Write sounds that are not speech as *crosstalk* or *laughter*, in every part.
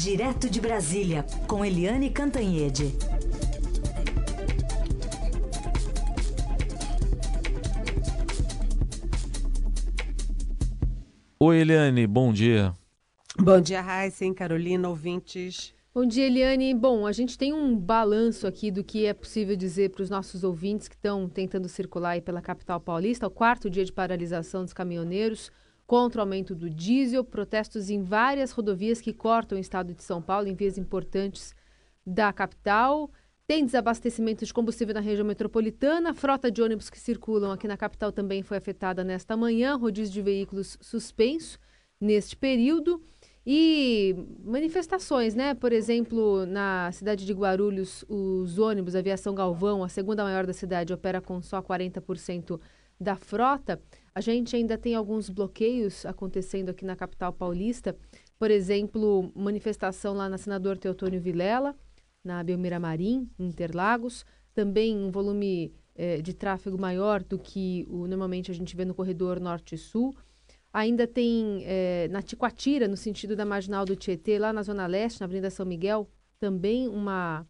Direto de Brasília, com Eliane Cantanhede. Oi, Eliane, bom dia. Bom dia, Raíssen, Carolina, ouvintes. Bom dia, Eliane. Bom, a gente tem um balanço aqui do que é possível dizer para os nossos ouvintes que estão tentando circular aí pela capital paulista, o quarto dia de paralisação dos caminhoneiros contra o aumento do diesel, protestos em várias rodovias que cortam o estado de São Paulo, em vias importantes da capital. Tem desabastecimento de combustível na região metropolitana, frota de ônibus que circulam aqui na capital também foi afetada nesta manhã, rodízio de veículos suspenso neste período. E manifestações, né? Por exemplo, na cidade de Guarulhos, os ônibus, a aviação Galvão, a segunda maior da cidade, opera com só 40% da frota. A gente ainda tem alguns bloqueios acontecendo aqui na capital paulista. Por exemplo, manifestação lá na Senador Teotônio Vilela, na Belmira Marim, em Interlagos. Também um volume eh, de tráfego maior do que o, normalmente a gente vê no corredor norte-sul. Ainda tem eh, na Ticoatira, no sentido da marginal do Tietê, lá na Zona Leste, na Avenida São Miguel, também uma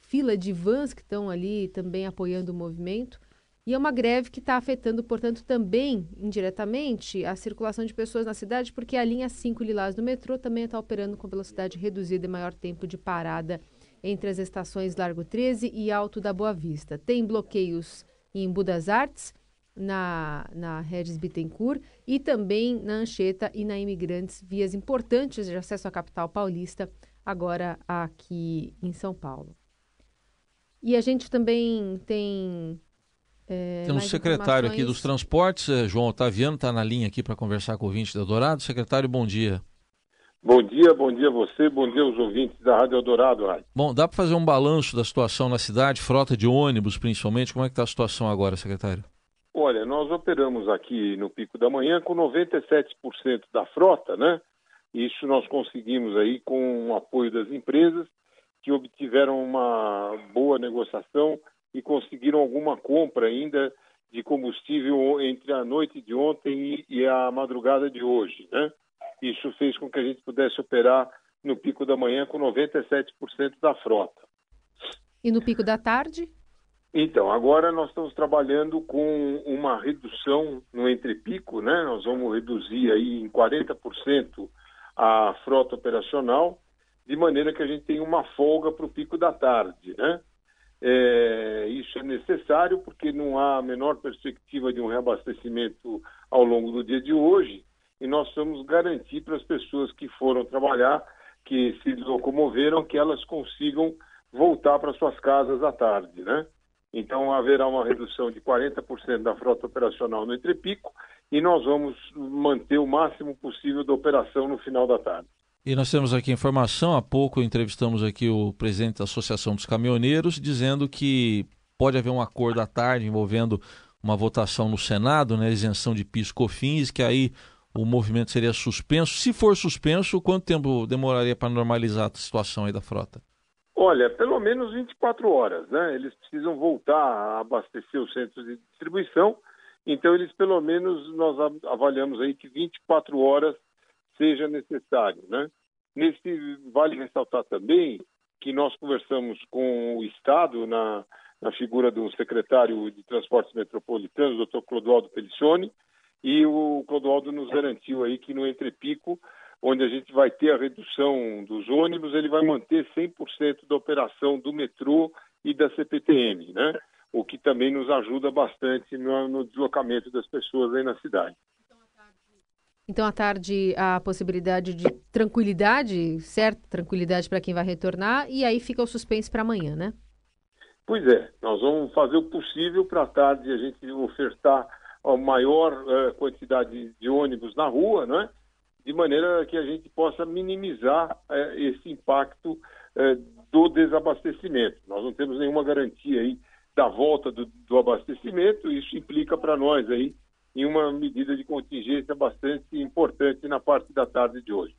fila de vans que estão ali também apoiando o movimento. E é uma greve que está afetando, portanto, também indiretamente a circulação de pessoas na cidade, porque a linha 5 Lilás do metrô também está operando com velocidade reduzida e maior tempo de parada entre as estações Largo 13 e Alto da Boa Vista. Tem bloqueios em Budas Artes, na, na Regis Bittencourt e também na Anchieta e na Imigrantes, vias importantes de acesso à capital paulista, agora aqui em São Paulo. E a gente também tem é, Temos o secretário aqui dos transportes, é, João Otaviano, está na linha aqui para conversar com o ouvinte da Dourado. Secretário, bom dia. Bom dia, bom dia a você, bom dia aos ouvintes da Rádio Eldorado. Rádio. Bom, dá para fazer um balanço da situação na cidade, frota de ônibus principalmente, como é que está a situação agora, secretário? Olha, nós operamos aqui no pico da manhã com 97% da frota, né? Isso nós conseguimos aí com o apoio das empresas que obtiveram uma boa negociação e conseguiram alguma compra ainda de combustível entre a noite de ontem e, a madrugada de hoje. Né? Isso fez com que a gente pudesse operar no pico da manhã com 97% da frota. E no pico da tarde? Então, agora nós estamos trabalhando com uma redução no entrepico, né? Nós vamos reduzir aí em 40% a frota operacional, de maneira que a gente tenha uma folga para o pico da tarde, né? É, isso é necessário porque não há a menor perspectiva de um reabastecimento ao longo do dia de hoje e nós vamos garantir para as pessoas que foram trabalhar, que se locomoveram, que elas consigam voltar para suas casas à tarde, né? Então haverá uma redução de 40% da frota operacional no entrepico e nós vamos manter o máximo possível da operação no final da tarde. E nós temos aqui informação, há pouco entrevistamos aqui o presidente da Associação dos Caminhoneiros, dizendo que pode haver um acordo à tarde envolvendo uma votação no Senado, né, isenção de PIS COFINS, que aí o movimento seria suspenso. Se for suspenso, quanto tempo demoraria para normalizar a situação aí da frota? Olha, pelo menos 24 horas, né? Eles precisam voltar a abastecer os centros de distribuição, então eles pelo menos nós avaliamos aí que 24 horas seja necessário, né? Nesse vale ressaltar também que nós conversamos com o Estado na, na figura do secretário de Transportes Metropolitanos, Dr. Clodoaldo Pelissoni, e o Clodoaldo nos garantiu aí que no entrepico, onde a gente vai ter a redução dos ônibus, ele vai manter 100% da operação do metrô e da CPTM, né? O que também nos ajuda bastante no, no deslocamento das pessoas aí na cidade. Então, à tarde, a possibilidade de tranquilidade, certa tranquilidade para quem vai retornar, e aí fica o suspense para amanhã, né? Pois é, nós vamos fazer o possível para a tarde a gente ofertar a maior uh, quantidade de ônibus na rua, né? de maneira que a gente possa minimizar uh, esse impacto uh, do desabastecimento. Nós não temos nenhuma garantia aí da volta do, do abastecimento, isso implica para nós aí em uma medida de contingência bastante importante na parte da tarde de hoje.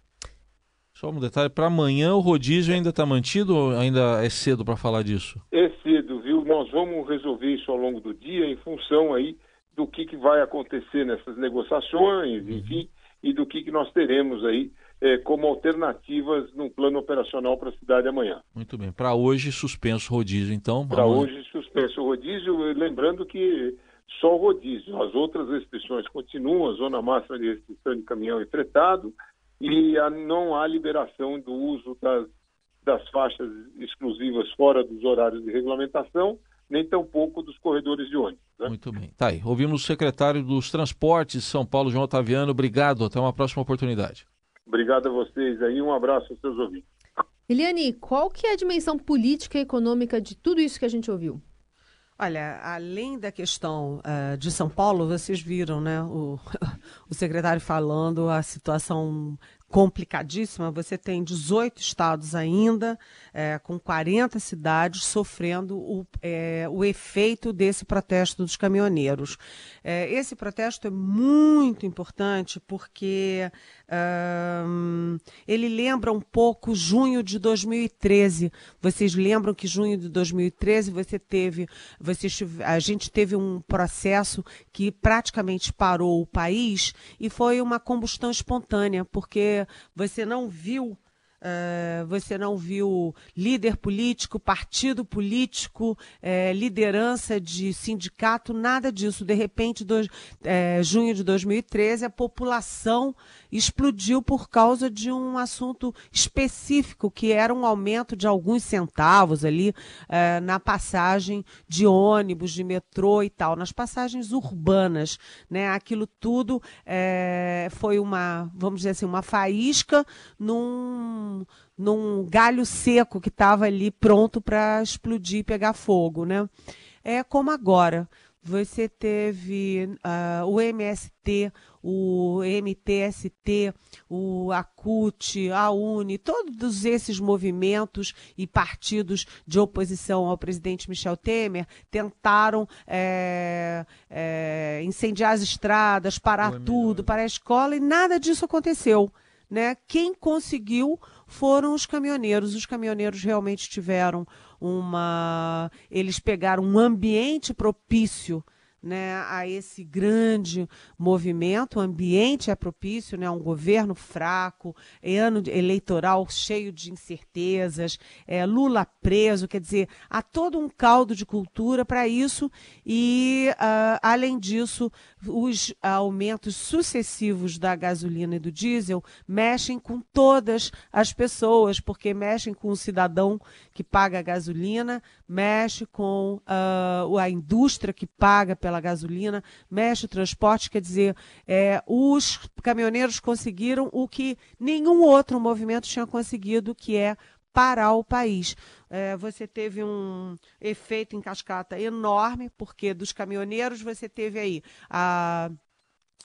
Só um detalhe, para amanhã o rodízio ainda está mantido ou ainda é cedo para falar disso? É cedo, viu? Nós vamos resolver isso ao longo do dia em função aí do que, que vai acontecer nessas negociações, uhum. enfim, e do que, que nós teremos aí é, como alternativas no plano operacional para a cidade amanhã. Muito bem. Para hoje, suspenso o rodízio, então? Para hoje, suspenso o rodízio, lembrando que só o rodízio. As outras restrições continuam, a zona máxima de restrição de caminhão e fretado, e a, não há liberação do uso das, das faixas exclusivas fora dos horários de regulamentação, nem tampouco dos corredores de ônibus. Né? Muito bem. Tá aí. Ouvimos o secretário dos Transportes de São Paulo, João Otaviano. Obrigado. Até uma próxima oportunidade. Obrigado a vocês aí, um abraço aos seus ouvintes. Eliane, qual que é a dimensão política e econômica de tudo isso que a gente ouviu? Olha, além da questão uh, de São Paulo, vocês viram, né, o, *laughs* o secretário falando a situação complicadíssima. Você tem 18 estados ainda, é, com 40 cidades sofrendo o, é, o efeito desse protesto dos caminhoneiros. É, esse protesto é muito importante porque ele lembra um pouco junho de 2013. Vocês lembram que junho de 2013 você teve, vocês, a gente teve um processo que praticamente parou o país e foi uma combustão espontânea, porque você não viu Uh, você não viu líder político, partido político, uh, liderança de sindicato, nada disso. De repente, uh, junho de 2013, a população explodiu por causa de um assunto específico, que era um aumento de alguns centavos ali na passagem de ônibus, de metrô e tal, nas passagens urbanas. Né? Aquilo tudo foi uma, vamos dizer assim, uma faísca num num, galho seco que estava ali pronto para explodir e pegar fogo, né? É como agora. Você teve uh, o MST, o MTST, o ACUT, a UNE, todos esses movimentos e partidos de oposição ao presidente Michel Temer tentaram é, é, incendiar as estradas, parar tudo, parar a escola e nada disso aconteceu. Né? Quem conseguiu foram os caminhoneiros. Os caminhoneiros realmente tiveram uma. Eles pegaram um ambiente propício né, a esse grande movimento. O ambiente é propício, né, um governo fraco, ano eleitoral cheio de incertezas, é, Lula preso, quer dizer, há todo um caldo de cultura para isso e, uh, além disso, os aumentos sucessivos da gasolina e do diesel mexem com todas as pessoas, porque mexem com o cidadão que paga a gasolina, mexe com uh, a indústria que paga pela gasolina, mexe o transporte, quer dizer, é, os caminhoneiros conseguiram o que nenhum outro movimento tinha conseguido, que é parar o país. É, você teve um efeito em cascata enorme, porque dos caminhoneiros você teve aí a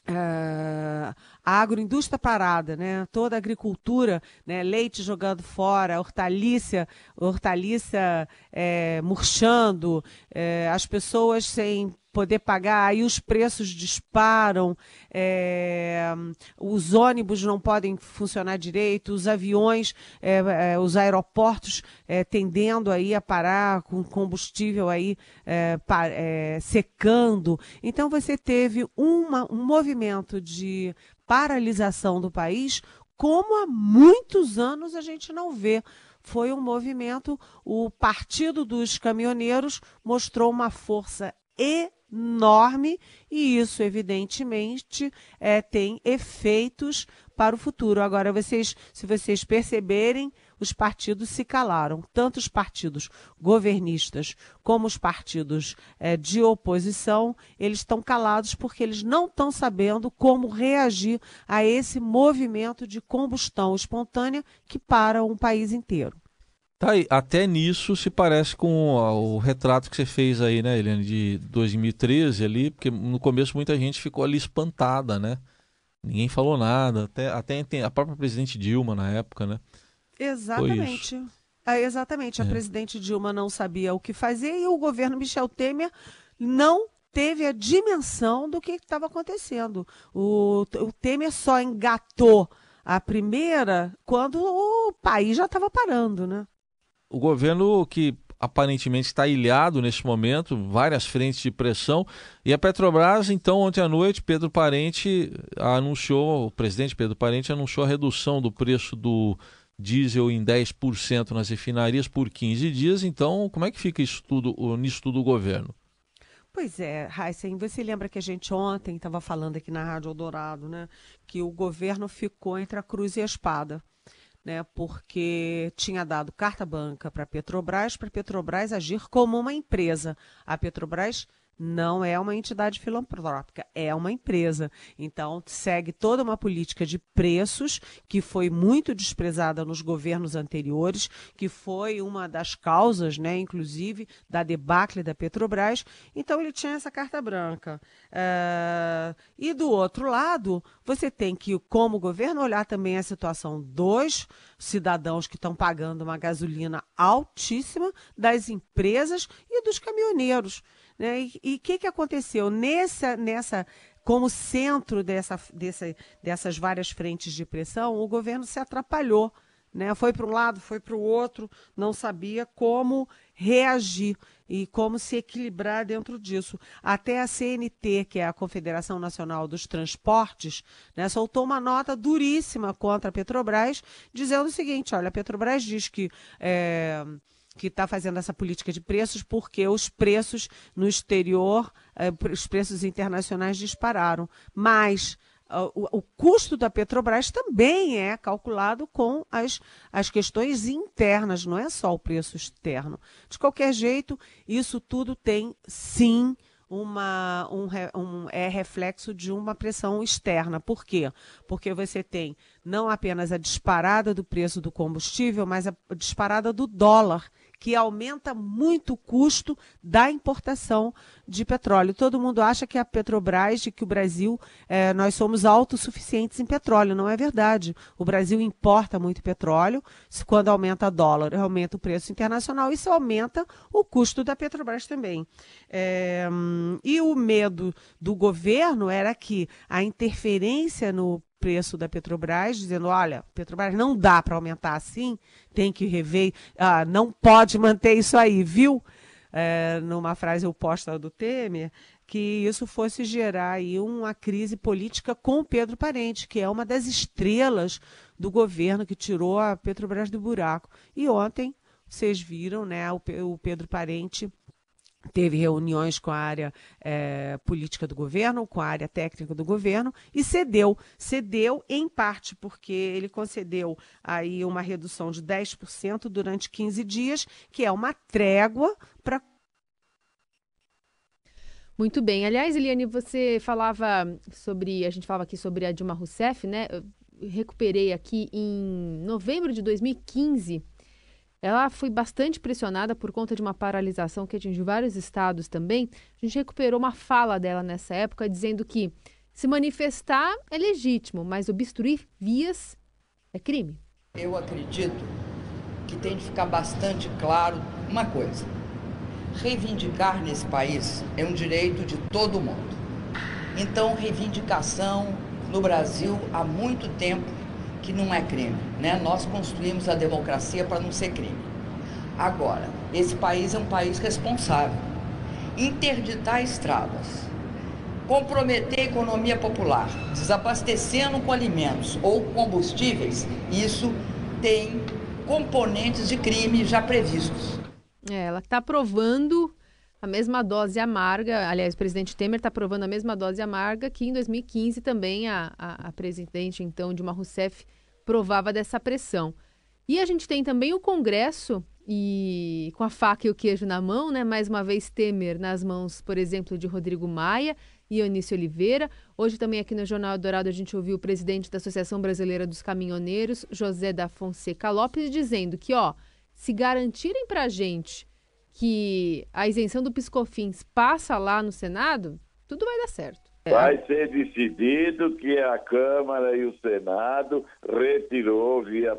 Uh, a agroindústria parada, né? toda a agricultura, né? leite jogando fora, hortaliça, hortaliça é, murchando, é, as pessoas sem poder pagar, aí os preços disparam, é, os ônibus não podem funcionar direito, os aviões, é, os aeroportos tendendo aí a parar com combustível aí secando. Então você teve uma, um movimento de paralisação do país como há muitos anos a gente não vê foi um movimento, o Partido dos Caminhoneiros mostrou uma força enorme e isso, evidentemente, é, tem efeitos para o futuro. Agora, vocês, se vocês perceberem, os partidos se calaram, tanto os partidos governistas como os partidos é, de oposição, eles estão calados porque eles não estão sabendo como reagir a esse movimento de combustão espontânea que para um país inteiro. Tá aí, até nisso se parece com o retrato que você fez aí, né, Eliane, de 2013 ali, porque no começo muita gente ficou ali espantada, né? Ninguém falou nada, até, até a própria presidente Dilma na época, né? Exatamente. É, exatamente. A é. presidente Dilma não sabia o que fazer e o governo Michel Temer não teve a dimensão do que estava acontecendo. O, o Temer só engatou a primeira quando o país já estava parando, né? O governo que aparentemente está ilhado nesse momento, várias frentes de pressão. E a Petrobras, então, ontem à noite, Pedro Parente anunciou, o presidente Pedro Parente anunciou a redução do preço do diesel em 10% nas refinarias por 15 dias. Então, como é que fica isso tudo, nisso tudo o governo? Pois é, Heisen, você lembra que a gente ontem estava falando aqui na Rádio Eldorado, né? Que o governo ficou entre a cruz e a espada. Né, porque tinha dado carta banca para a Petrobras, para a Petrobras agir como uma empresa. A Petrobras não é uma entidade filantrópica, é uma empresa. Então, segue toda uma política de preços que foi muito desprezada nos governos anteriores, que foi uma das causas, né, inclusive, da debacle da Petrobras. Então, ele tinha essa carta branca. Uh, e do outro lado, você tem que, como governo, olhar também a situação dos cidadãos que estão pagando uma gasolina altíssima, das empresas e dos caminhoneiros. Né? E o que, que aconteceu? Nessa, nessa, como centro dessa, dessa, dessas várias frentes de pressão, o governo se atrapalhou. Né? Foi para um lado, foi para o outro, não sabia como reagir e como se equilibrar dentro disso. Até a CNT, que é a Confederação Nacional dos Transportes, né, soltou uma nota duríssima contra a Petrobras, dizendo o seguinte: olha, a Petrobras diz que. É, que está fazendo essa política de preços, porque os preços no exterior, eh, os preços internacionais dispararam. Mas uh, o, o, custo da Petrobras também é calculado com as, as questões internas, não é só o preço externo. De qualquer jeito, isso tudo tem sim uma, um, um, é reflexo de uma pressão externa. Por quê? Porque você tem não apenas a disparada do preço do combustível, mas a disparada do dólar que aumenta muito o custo da importação de petróleo. Todo mundo acha que a Petrobras, de que o Brasil, é, nós somos autossuficientes em petróleo. Não é verdade. O Brasil importa muito petróleo. Quando aumenta dólar, aumenta o preço internacional. Isso aumenta o custo da Petrobras também. É, e o medo do governo era que a interferência no preço da Petrobras, dizendo: olha, Petrobras não dá para aumentar assim, tem que rever, ah, não pode manter isso aí, viu? É, numa frase oposta do Temer, que isso fosse gerar aí uma crise política com Pedro Parente, que é uma das estrelas do governo que tirou a Petrobras do buraco. E ontem, vocês viram, né, o, o Pedro Parente teve reuniões com a área é, política do governo, com a área técnica do governo e cedeu. Cedeu em parte porque ele concedeu aí uma redução de 10% durante 15 dias, que é uma trégua para muito bem. Aliás, Eliane, você falava sobre. A gente falava aqui sobre a Dilma Rousseff, né? Eu recuperei aqui em novembro de 2015 ela foi bastante pressionada por conta de uma paralisação que atingiu vários estados também. A gente recuperou uma fala dela nessa época dizendo que se manifestar é legítimo, mas obstruir vias é crime. Eu acredito que tem de ficar bastante claro uma coisa: reivindicar nesse país é um direito de todo mundo. Então, reivindicação no Brasil há muito tempo que não é crime. Né? Nós construímos a democracia para não ser crime. Agora, esse país é um país responsável. Interditar estradas, comprometer a economia popular, desabastecendo com alimentos ou combustíveis, isso tem componentes de crime já previstos. É, ela está provando a mesma dose amarga, aliás, o presidente Temer está provando a mesma dose amarga que em 2015 também a, a, a presidente, então, Dilma Rousseff, provava dessa pressão. E a gente tem também o Congresso e com a faca e o queijo na mão, né? Mais uma vez Temer nas mãos, por exemplo, de Rodrigo Maia e Eunice Oliveira. Hoje também aqui no Jornal Dourado a gente ouviu o presidente da Associação Brasileira dos Caminhoneiros, José da Fonseca Lopes, dizendo que, ó, se garantirem para a gente que a isenção do Piscofins passa lá no Senado, tudo vai dar certo. Vai ser decidido que a Câmara e o Senado retirou via,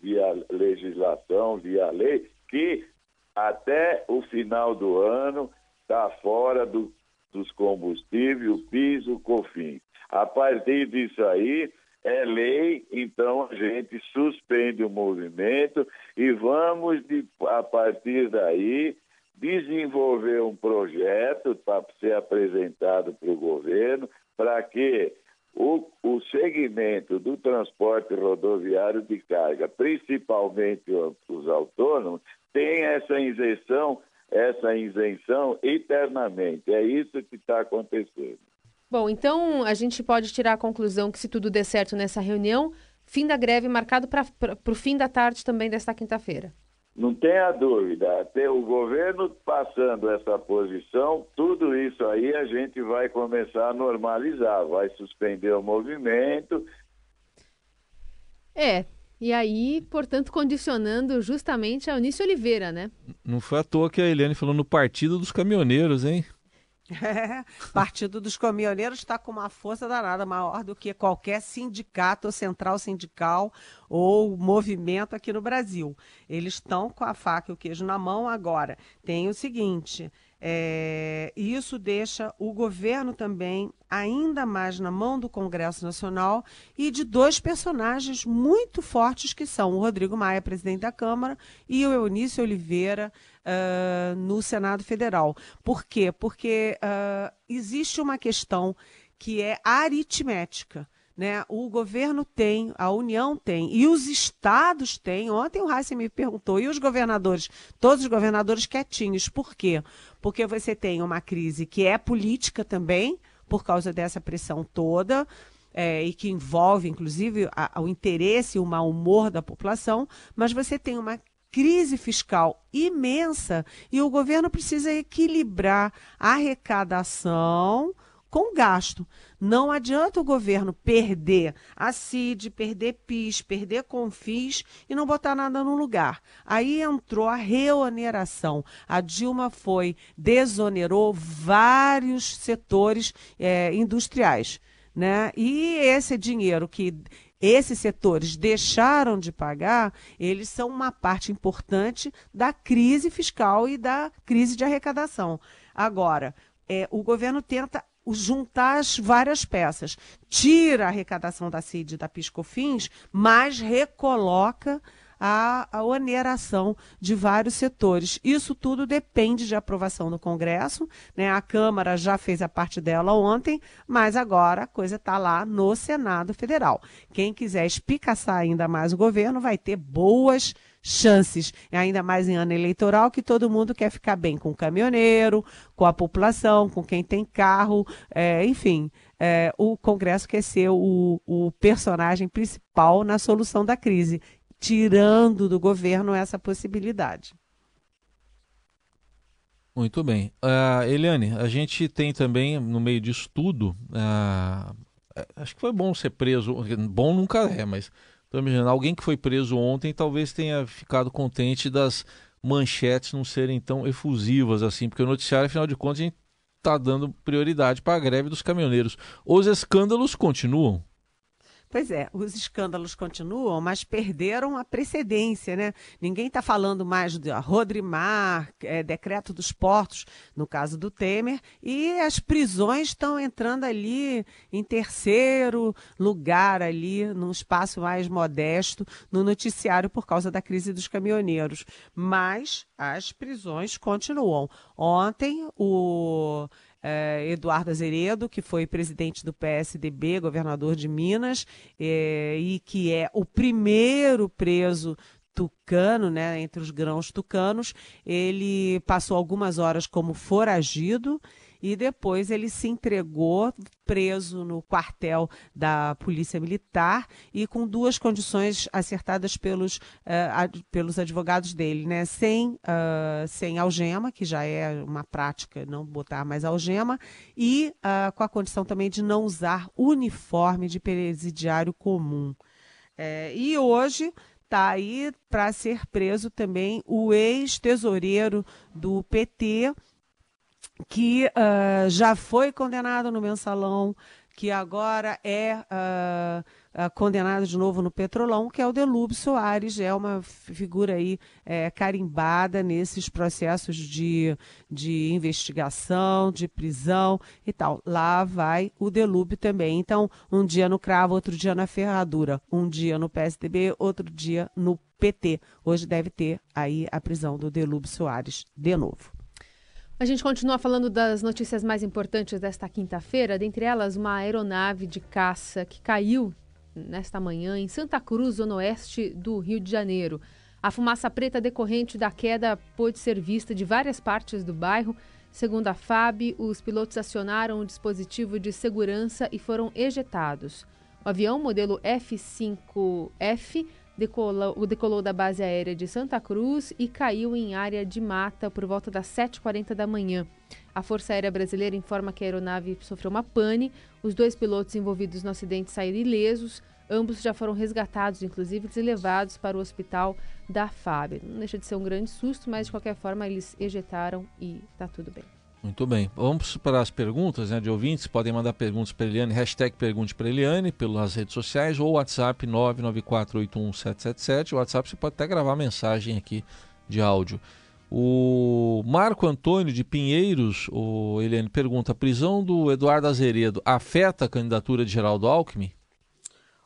via legislação, via lei, que até o final do ano está fora do, dos combustíveis, o piso, o COFINS. A partir disso aí, é lei, então a gente suspende o movimento e vamos, de, a partir daí, desenvolver um projeto para ser apresentado para o governo para que o, o segmento do transporte rodoviário de carga, principalmente os autônomos, tenha essa isenção, essa isenção eternamente. É isso que está acontecendo. Bom, então a gente pode tirar a conclusão que se tudo der certo nessa reunião, fim da greve marcado para o fim da tarde também desta quinta-feira. Não tenha dúvida, até o governo passando essa posição, tudo isso aí a gente vai começar a normalizar, vai suspender o movimento. É, e aí, portanto, condicionando justamente a Eunice Oliveira, né? Não foi à toa que a Eliane falou no Partido dos Caminhoneiros, hein? É, Partido dos Caminhoneiros está com uma força danada maior do que qualquer sindicato central sindical ou movimento aqui no Brasil. Eles estão com a faca e o queijo na mão agora. Tem o seguinte: é, isso deixa o governo também ainda mais na mão do Congresso Nacional e de dois personagens muito fortes que são o Rodrigo Maia, presidente da Câmara, e o Eunício Oliveira uh, no Senado Federal. Por quê? Porque uh, existe uma questão que é aritmética né? O governo tem, a União tem, e os estados têm. Ontem o Heisen me perguntou, e os governadores? Todos os governadores quietinhos. Por quê? Porque você tem uma crise que é política também, por causa dessa pressão toda. É, e que envolve, inclusive, a, o interesse e o mau humor da população, mas você tem uma crise fiscal imensa e o governo precisa equilibrar a arrecadação com gasto. Não adianta o governo perder a CID, perder PIS, perder CONFIS e não botar nada no lugar. Aí entrou a reoneração. A Dilma foi, desonerou vários setores é, industriais. Né? E esse dinheiro que esses setores deixaram de pagar, eles são uma parte importante da crise fiscal e da crise de arrecadação. Agora, é, o governo tenta juntar as várias peças. Tira a arrecadação da CID e da Piscofins, mas recoloca a, a oneração de vários setores. Isso tudo depende de aprovação do Congresso. Né? A Câmara já fez a parte dela ontem, mas agora a coisa está lá no Senado Federal. Quem quiser espicaçar ainda mais o governo vai ter boas chances, ainda mais em ano eleitoral, que todo mundo quer ficar bem com o caminhoneiro, com a população, com quem tem carro, é, enfim. É, o Congresso quer ser o, o personagem principal na solução da crise, tirando do governo essa possibilidade. Muito bem. Uh, Eliane, a gente tem também, no meio disso tudo, uh, acho que foi bom ser preso, bom nunca é, mas Estou imaginando, alguém que foi preso ontem talvez tenha ficado contente das manchetes não serem tão efusivas assim, porque o noticiário, afinal de contas, a gente está dando prioridade para a greve dos caminhoneiros. Os escândalos continuam. Pois é, os escândalos continuam, mas perderam a precedência, né? Ninguém está falando mais de Rodrimar, é, decreto dos portos, no caso do Temer, e as prisões estão entrando ali em terceiro lugar ali, num espaço mais modesto no noticiário por causa da crise dos caminhoneiros. Mas as prisões continuam. Ontem o é, Eduardo Azeredo, que foi presidente do PSDB, governador de Minas, é, e que é o primeiro preso tucano, né, entre os grãos tucanos. Ele passou algumas horas como foragido e depois ele se entregou preso no quartel da Polícia Militar e com duas condições acertadas pelos, uh, pelos advogados dele, né? Sem, uh, sem algema, que já é uma prática não botar mais algema, e uh, com a condição também de não usar uniforme de presidiário comum. É, e hoje está aí para ser preso também o ex-tesoureiro do PT, que uh, já foi condenado no mensalão, que agora é uh, uh, condenado de novo no Petrolão, que é o Delúbio Soares, é uma figura aí é, carimbada nesses processos de, de investigação, de prisão e tal. Lá vai o Delúbio também. Então, um dia no cravo, outro dia na ferradura, um dia no PSDB, outro dia no PT. Hoje deve ter aí a prisão do Delúbio Soares de novo. A gente continua falando das notícias mais importantes desta quinta-feira, dentre elas uma aeronave de caça que caiu nesta manhã em Santa Cruz, zona oeste do Rio de Janeiro. A fumaça preta decorrente da queda pôde ser vista de várias partes do bairro. Segundo a FAB, os pilotos acionaram o dispositivo de segurança e foram ejetados. O avião modelo F-5F decolou, decolou da base aérea de Santa Cruz e caiu em área de mata por volta das 7h40 da manhã. A Força Aérea Brasileira informa que a aeronave sofreu uma pane. Os dois pilotos envolvidos no acidente saíram ilesos. Ambos já foram resgatados, inclusive, e levados para o hospital da FAB. Não deixa de ser um grande susto, mas de qualquer forma eles ejetaram e está tudo bem. Muito bem. Vamos para as perguntas né, de ouvintes. Podem mandar perguntas para Eliane, hashtag pergunte para Eliane, pelas redes sociais ou WhatsApp 994817777. O WhatsApp você pode até gravar mensagem aqui de áudio. O Marco Antônio de Pinheiros, o Eliane, pergunta: a prisão do Eduardo Azeredo afeta a candidatura de Geraldo Alckmin?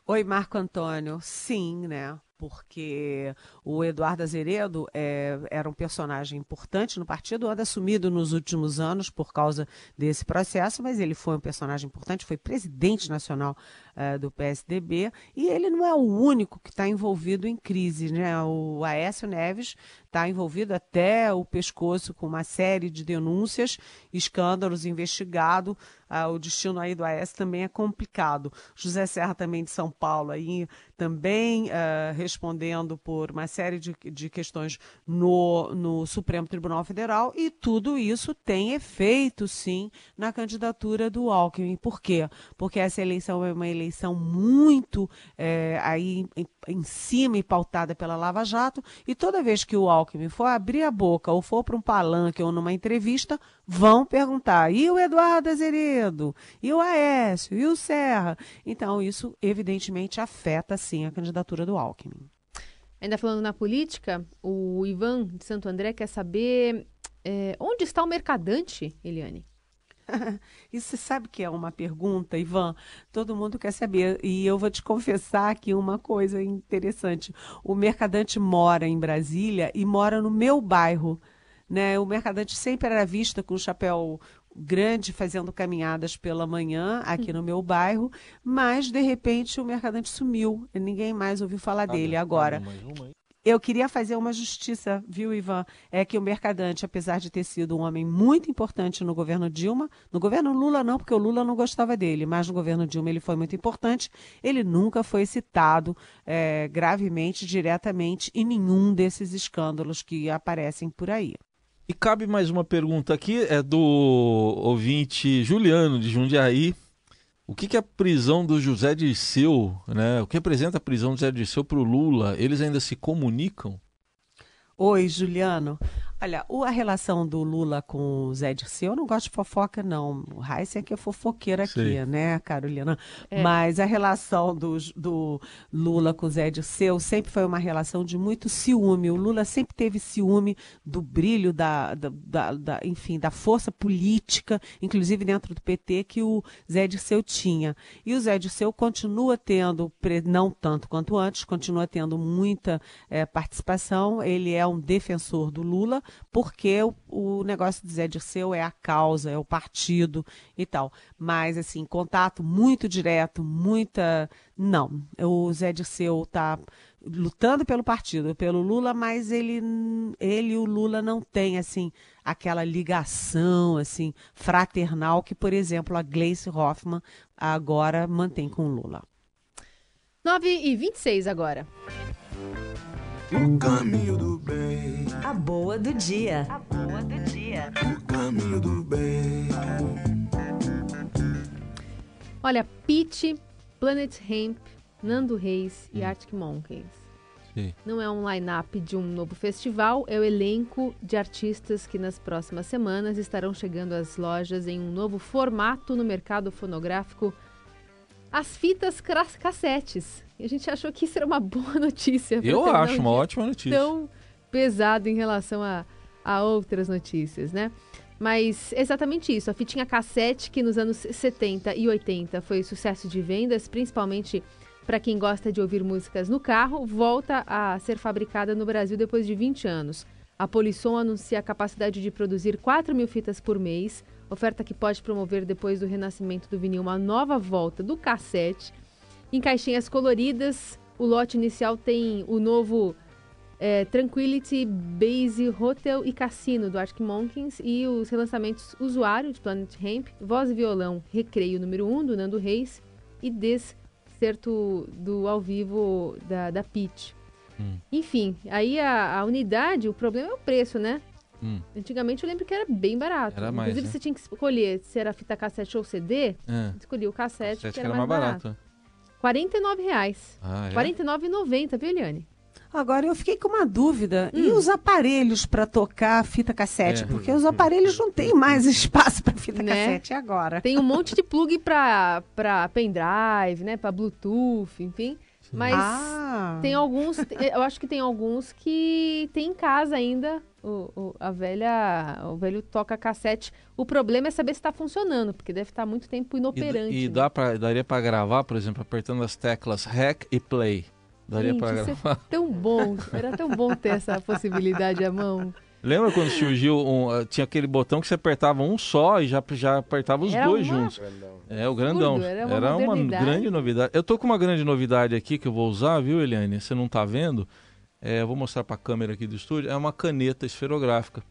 Oi, Marco Antônio. Sim, né? Porque o Eduardo Azeredo é, era um personagem importante no partido, anda sumido nos últimos anos por causa desse processo, mas ele foi um personagem importante, foi presidente nacional uh, do PSDB, e ele não é o único que está envolvido em crise. Né? O Aécio Neves está envolvido até o pescoço com uma série de denúncias, escândalos, investigado. Uh, o destino aí do Aécio também é complicado. José Serra também de São Paulo aí também uh, respondendo por uma série de, de questões no, no Supremo Tribunal Federal e tudo isso tem efeito sim na candidatura do Alckmin. Por quê? Porque essa eleição é uma eleição eleição muito é, aí em, em, cima e pautada pela Lava Jato, e toda vez que o Alckmin for abrir a boca ou for para um palanque ou numa entrevista, vão perguntar: e o Eduardo Azeredo? E o Aécio? E o Serra? Então, isso evidentemente afeta sim a candidatura do Alckmin. Ainda falando na política, o Ivan de Santo André quer saber é, onde está o mercadante, Eliane? *laughs* Isso você sabe que é uma pergunta, Ivan? Todo mundo quer saber. E eu vou te confessar aqui uma coisa interessante. O mercadante mora em Brasília e mora no meu bairro. Né? O mercadante sempre era visto com o chapéu grande fazendo caminhadas pela manhã aqui no meu bairro, mas de repente o mercadante sumiu. Ninguém mais ouviu falar dele agora. Mais uma, eu queria fazer uma justiça, viu, Ivan? É que o Mercadante, apesar de ter sido um homem muito importante no governo Dilma, no governo Lula não, porque o Lula não gostava dele, mas no governo Dilma ele foi muito importante, ele nunca foi citado é, gravemente, diretamente, em nenhum desses escândalos que aparecem por aí. E cabe mais uma pergunta aqui, é do ouvinte Juliano de Jundiaí. O que, que a prisão do José Dirceu, né? O que representa a prisão do José Dirceu para o Lula? Eles ainda se comunicam? Oi, Juliano. Olha, a relação do Lula com o Zé Dirceu, eu não gosto de fofoca, não. O Heisen é que é fofoqueira aqui, Sim. né, Carolina? É. Mas a relação do, do Lula com o Zé Dirceu sempre foi uma relação de muito ciúme. O Lula sempre teve ciúme do brilho, da, da, da, da enfim, da força política, inclusive dentro do PT, que o Zé Dirceu tinha. E o Zé Dirceu continua tendo, não tanto quanto antes, continua tendo muita é, participação. Ele é um defensor do Lula, porque o, o negócio de Zé Dirceu é a causa, é o partido e tal. Mas, assim, contato muito direto, muita. Não. O Zé Dirceu está lutando pelo partido, pelo Lula, mas ele, ele e o Lula não têm, assim, aquela ligação, assim, fraternal que, por exemplo, a Gleice Hoffmann agora mantém com o Lula. 9 e 26 agora. O caminho do bem. A boa do dia. A boa do dia. O caminho do bem. Olha, Pete, Planet Hemp, Nando Reis e hum. Arctic Monkeys. Sim. Não é um line-up de um novo festival, é o elenco de artistas que nas próximas semanas estarão chegando às lojas em um novo formato no mercado fonográfico as fitas cassetes. E a gente achou que isso era uma boa *laughs* notícia. Eu acho uma ótima notícia. Tão pesado em relação a, a outras notícias, né? Mas exatamente isso. A fitinha cassete, que nos anos 70 e 80 foi sucesso de vendas, principalmente para quem gosta de ouvir músicas no carro, volta a ser fabricada no Brasil depois de 20 anos. A Polisson anuncia a capacidade de produzir 4 mil fitas por mês, oferta que pode promover, depois do renascimento do vinil, uma nova volta do cassete. Em caixinhas coloridas, o lote inicial tem o novo é, Tranquility Base Hotel e Cassino do Arctic Monkeys e os relançamentos Usuário de Planet Hemp, Voz e Violão Recreio número 1 um, do Nando Reis e Descerto do ao vivo da, da Peach. Hum. Enfim, aí a, a, unidade, o problema é o preço, né? Hum. Antigamente eu lembro que era bem barato. Era mais, Inclusive né? você tinha que escolher se era fita cassete ou CD. É. Escolhi o cassete, cassete que era, era mais, mais barato. barato. R$ reais. Ah, é? R$ 49,90, viu, Eliane? Agora eu fiquei com uma dúvida. Hum. E os aparelhos para tocar fita cassete? É. Porque os aparelhos não têm mais espaço para fita né? cassete agora. Tem um monte de plug para pendrive, né? Para Bluetooth, enfim. Mas ah. tem alguns, eu acho que tem alguns que tem em casa ainda o, o, a velha, o velho toca cassete. O problema é saber se está funcionando, porque deve estar tá muito tempo inoperante. E, e né? dá pra, daria para gravar, por exemplo, apertando as teclas REC e PLAY. Daria para é gravar. É tão bom, era tão bom ter essa possibilidade à mão. Lembra quando surgiu, um, eh, tinha aquele botão que você apertava um só e já, já apertava os era dois uma... juntos. É, o grandão. era uma, era uma grande novidade. Eu tô com uma grande novidade aqui que eu vou usar, viu, Eliane? Você não tá vendo? É, eu vou mostrar para a câmera aqui do estúdio. É uma caneta esferográfica.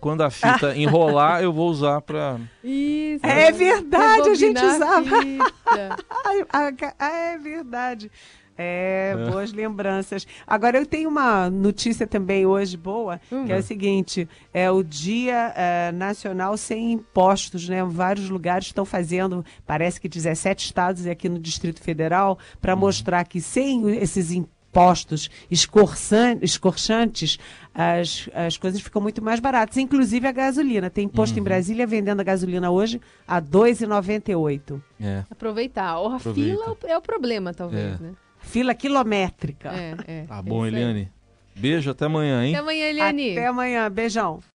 Quando a fita *laughs* enrolar, eu vou usar para. Isso. É verdade, a gente usava. *laughs* é verdade. É, é, boas lembranças. Agora, eu tenho uma notícia também hoje boa, que é o seguinte: é o Dia é, Nacional Sem Impostos, né? Vários lugares estão fazendo, parece que 17 estados e aqui no Distrito Federal, para uhum. mostrar que sem esses impostos escorchantes, as, as coisas ficam muito mais baratas. Inclusive a gasolina. Tem imposto uhum. em Brasília vendendo a gasolina hoje a R$ 2,98. É. Aproveitar. Ou a Aproveita. fila é o problema, talvez, é. né? Fila quilométrica. É, é. Tá bom, Eliane. Beijo, até amanhã, hein? Até amanhã, Eliane. Até amanhã, beijão.